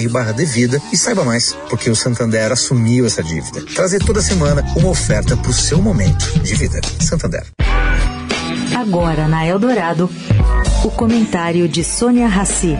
santander.com.br/devida e saiba mais, porque o Santander Santander assumiu essa dívida. Trazer toda semana uma oferta para o seu momento de vida. Santander. Agora na Eldorado, o comentário de Sônia Rassi.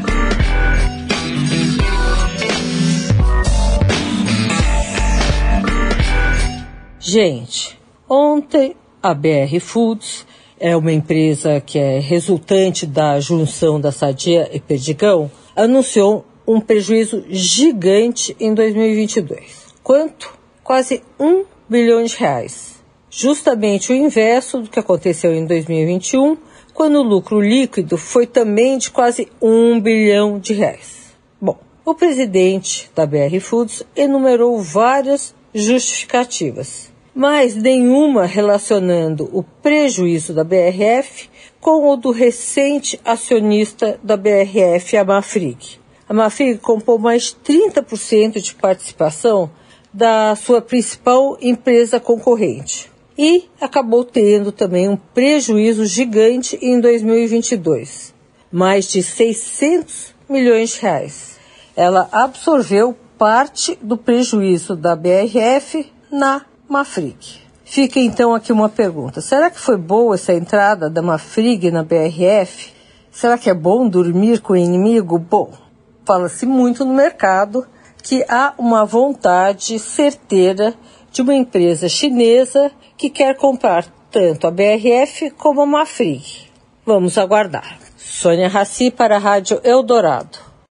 Gente, ontem a BR Foods é uma empresa que é resultante da junção da Sadia e Perdigão, anunciou um prejuízo gigante em 2022. Quanto? Quase um bilhão de reais. Justamente o inverso do que aconteceu em 2021, quando o lucro líquido foi também de quase um bilhão de reais. Bom, o presidente da BR Foods enumerou várias justificativas, mas nenhuma relacionando o prejuízo da BRF com o do recente acionista da BRF, a Mafrig. A Mafrig comprou mais 30% de participação da sua principal empresa concorrente e acabou tendo também um prejuízo gigante em 2022, mais de 600 milhões de reais. Ela absorveu parte do prejuízo da BRF na Mafrig. Fica então aqui uma pergunta: será que foi boa essa entrada da Mafrig na BRF? Será que é bom dormir com o inimigo? Bom, fala-se muito no mercado que há uma vontade certeira de uma empresa chinesa que quer comprar tanto a BRF como a Mafrig. Vamos aguardar. Sônia Raci para a Rádio Eldorado.